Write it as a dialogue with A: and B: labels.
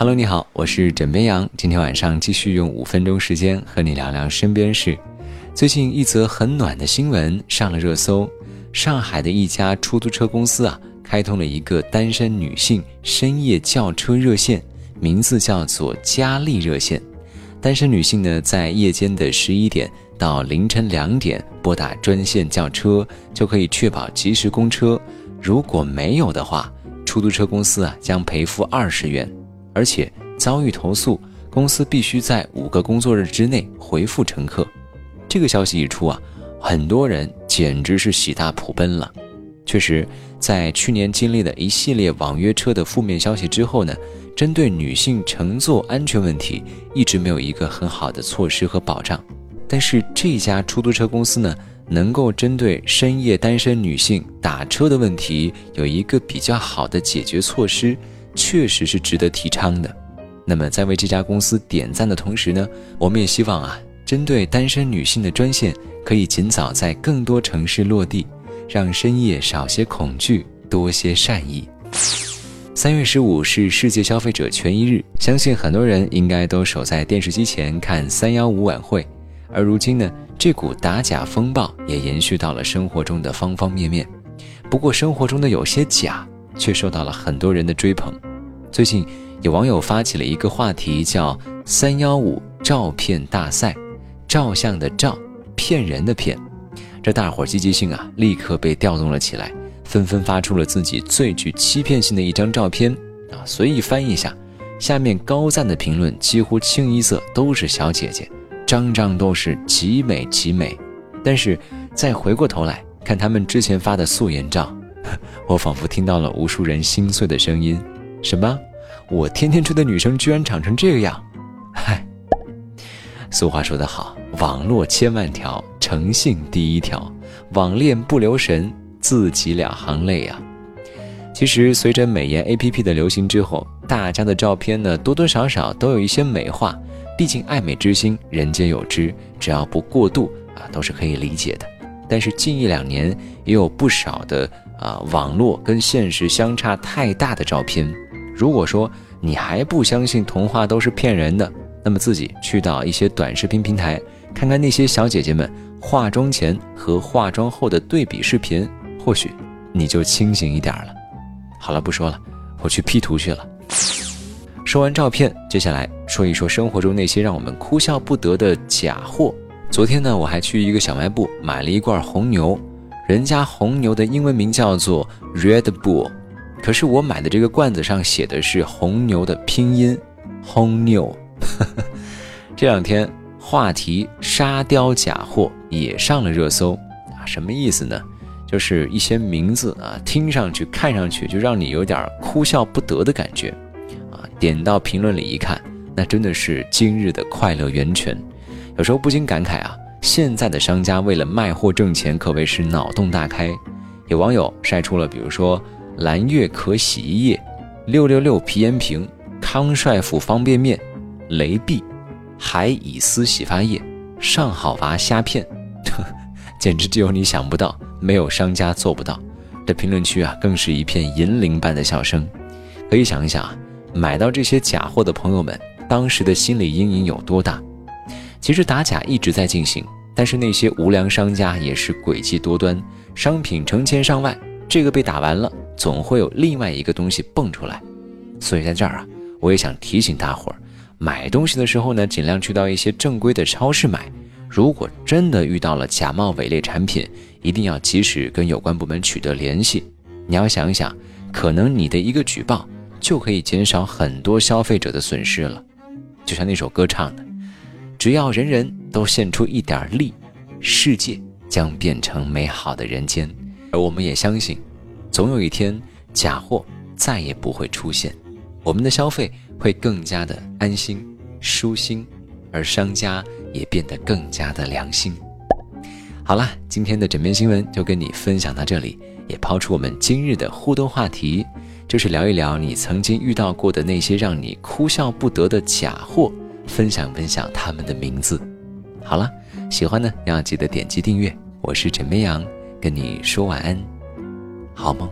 A: Hello，你好，我是枕边羊。今天晚上继续用五分钟时间和你聊聊身边事。最近一则很暖的新闻上了热搜：上海的一家出租车公司啊，开通了一个单身女性深夜叫车热线，名字叫做“佳丽热线”。单身女性呢，在夜间的十一点到凌晨两点拨打专线叫车，就可以确保及时供车。如果没有的话，出租车公司啊将赔付二十元。而且遭遇投诉，公司必须在五个工作日之内回复乘客。这个消息一出啊，很多人简直是喜大普奔了。确实，在去年经历了一系列网约车的负面消息之后呢，针对女性乘坐安全问题，一直没有一个很好的措施和保障。但是这家出租车公司呢，能够针对深夜单身女性打车的问题，有一个比较好的解决措施。确实是值得提倡的。那么，在为这家公司点赞的同时呢，我们也希望啊，针对单身女性的专线可以尽早在更多城市落地，让深夜少些恐惧，多些善意。三月十五是世界消费者权益日，相信很多人应该都守在电视机前看三幺五晚会。而如今呢，这股打假风暴也延续到了生活中的方方面面。不过，生活中的有些假却受到了很多人的追捧。最近有网友发起了一个话题，叫“三幺五照骗大赛”，照相的照，骗人的骗。这大伙积极性啊，立刻被调动了起来，纷纷发出了自己最具欺骗性的一张照片啊。随意翻一下，下面高赞的评论几乎清一色都是小姐姐，张张都是极美极美。但是再回过头来看他们之前发的素颜照，我仿佛听到了无数人心碎的声音。什么？我天天追的女生居然长成这个样？嗨，俗话说得好，网络千万条，诚信第一条。网恋不留神，自己两行泪啊！其实，随着美颜 APP 的流行之后，大家的照片呢，多多少少都有一些美化。毕竟爱美之心，人皆有之，只要不过度啊，都是可以理解的。但是近一两年，也有不少的啊，网络跟现实相差太大的照片。如果说你还不相信童话都是骗人的，那么自己去到一些短视频平台，看看那些小姐姐们化妆前和化妆后的对比视频，或许你就清醒一点了。好了，不说了，我去 P 图去了。说完照片，接下来说一说生活中那些让我们哭笑不得的假货。昨天呢，我还去一个小卖部买了一罐红牛，人家红牛的英文名叫做 Red Bull。可是我买的这个罐子上写的是红牛的拼音，红牛。这两天话题沙雕假货也上了热搜啊，什么意思呢？就是一些名字啊，听上去、看上去就让你有点哭笑不得的感觉啊。点到评论里一看，那真的是今日的快乐源泉。有时候不禁感慨啊，现在的商家为了卖货挣钱，可谓是脑洞大开。有网友晒出了，比如说。蓝月可洗衣液，六六六皮炎平，康帅傅方便面，雷碧，海以丝洗发液，上好娃虾片，呵 简直只有你想不到，没有商家做不到。这评论区啊，更是一片银铃般的笑声。可以想一想啊，买到这些假货的朋友们，当时的心理阴影有多大？其实打假一直在进行，但是那些无良商家也是诡计多端，商品成千上万，这个被打完了。总会有另外一个东西蹦出来，所以在这儿啊，我也想提醒大伙儿，买东西的时候呢，尽量去到一些正规的超市买。如果真的遇到了假冒伪劣产品，一定要及时跟有关部门取得联系。你要想一想，可能你的一个举报就可以减少很多消费者的损失了。就像那首歌唱的：“只要人人都献出一点力，世界将变成美好的人间。”而我们也相信。总有一天，假货再也不会出现，我们的消费会更加的安心、舒心，而商家也变得更加的良心。好了，今天的枕边新闻就跟你分享到这里，也抛出我们今日的互动话题，就是聊一聊你曾经遇到过的那些让你哭笑不得的假货，分享分享他们的名字。好了，喜欢呢要记得点击订阅。我是枕边羊，跟你说晚安。好吗